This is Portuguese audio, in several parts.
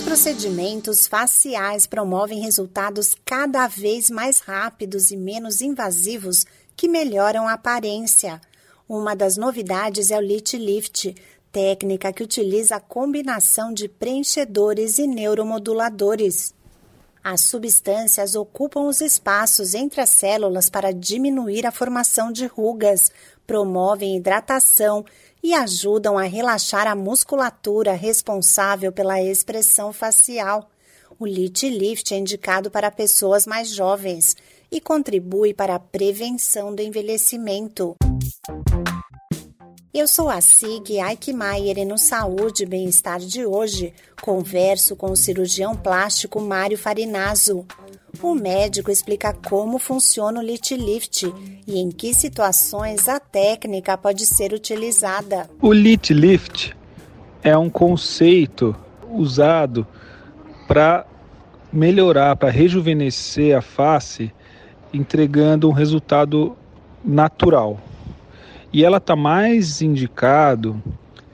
Os procedimentos faciais promovem resultados cada vez mais rápidos e menos invasivos que melhoram a aparência. Uma das novidades é o Lit Lift, técnica que utiliza a combinação de preenchedores e neuromoduladores. As substâncias ocupam os espaços entre as células para diminuir a formação de rugas, promovem hidratação e ajudam a relaxar a musculatura responsável pela expressão facial. O Lit Lift é indicado para pessoas mais jovens e contribui para a prevenção do envelhecimento. Eu sou a Sig Aikmaier e no Saúde e Bem-Estar de hoje converso com o cirurgião plástico Mário Farinazo. O médico explica como funciona o Lit Lift e em que situações a técnica pode ser utilizada. O Lit Lift é um conceito usado para melhorar, para rejuvenescer a face, entregando um resultado natural e ela está mais indicado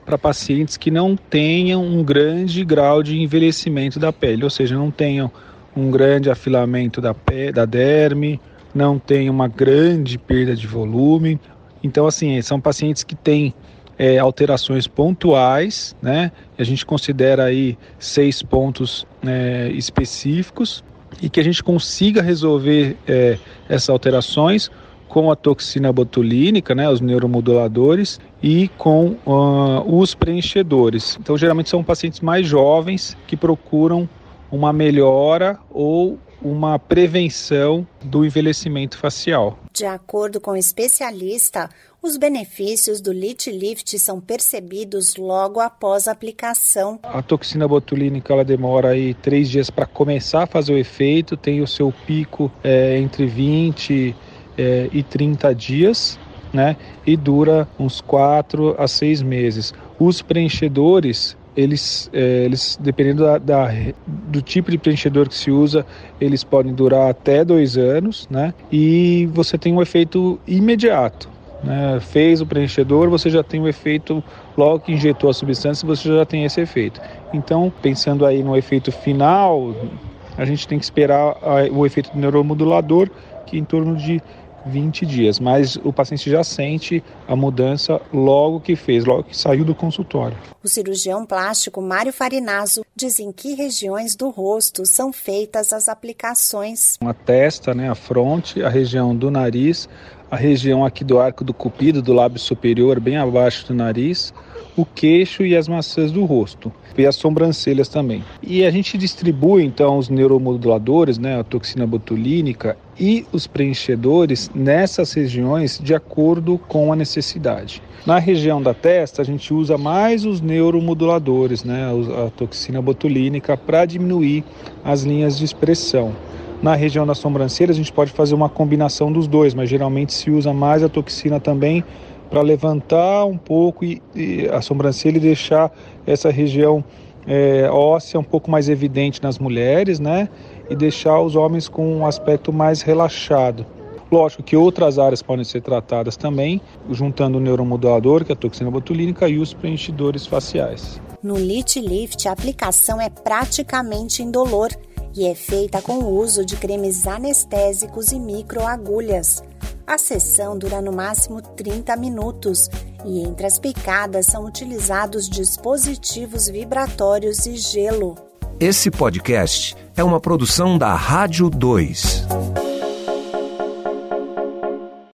para pacientes que não tenham um grande grau de envelhecimento da pele, ou seja, não tenham um grande afilamento da, pele, da derme, não tenham uma grande perda de volume. Então, assim, são pacientes que têm é, alterações pontuais, né? A gente considera aí seis pontos é, específicos e que a gente consiga resolver é, essas alterações com a toxina botulínica, né, os neuromoduladores, e com uh, os preenchedores. Então, geralmente são pacientes mais jovens que procuram uma melhora ou uma prevenção do envelhecimento facial. De acordo com o especialista, os benefícios do Lit Lift são percebidos logo após a aplicação. A toxina botulínica ela demora aí três dias para começar a fazer o efeito, tem o seu pico é, entre 20 é, e 30 dias, né? E dura uns 4 a 6 meses. Os preenchedores, eles, é, eles dependendo da, da, do tipo de preenchedor que se usa, eles podem durar até dois anos, né? E você tem um efeito imediato. Né? Fez o preenchedor, você já tem o efeito, logo que injetou a substância, você já tem esse efeito. Então, pensando aí no efeito final, a gente tem que esperar o efeito do neuromodulador, que é em torno de 20 dias, mas o paciente já sente a mudança logo que fez, logo que saiu do consultório. O cirurgião plástico Mário Farinazo diz em que regiões do rosto são feitas as aplicações. A testa, né, a fronte, a região do nariz, a região aqui do arco do cupido, do lábio superior, bem abaixo do nariz, o queixo e as maçãs do rosto e as sobrancelhas também. E a gente distribui então os neuromoduladores, né, a toxina botulínica e os preenchedores nessas regiões de acordo com a necessidade. Na região da testa, a gente usa mais os neuromoduladores, né, a toxina botulínica, para diminuir as linhas de expressão. Na região da sobrancelha, a gente pode fazer uma combinação dos dois, mas geralmente se usa mais a toxina também para levantar um pouco e, e, a sobrancelha e deixar essa região é, óssea um pouco mais evidente nas mulheres, né? E deixar os homens com um aspecto mais relaxado. Lógico que outras áreas podem ser tratadas também, juntando o neuromodulador, que é a toxina botulínica, e os preenchidores faciais. No Lit Lift, a aplicação é praticamente indolor e é feita com o uso de cremes anestésicos e microagulhas. A sessão dura no máximo 30 minutos e entre as picadas são utilizados dispositivos vibratórios e gelo. Esse podcast é uma produção da Rádio 2.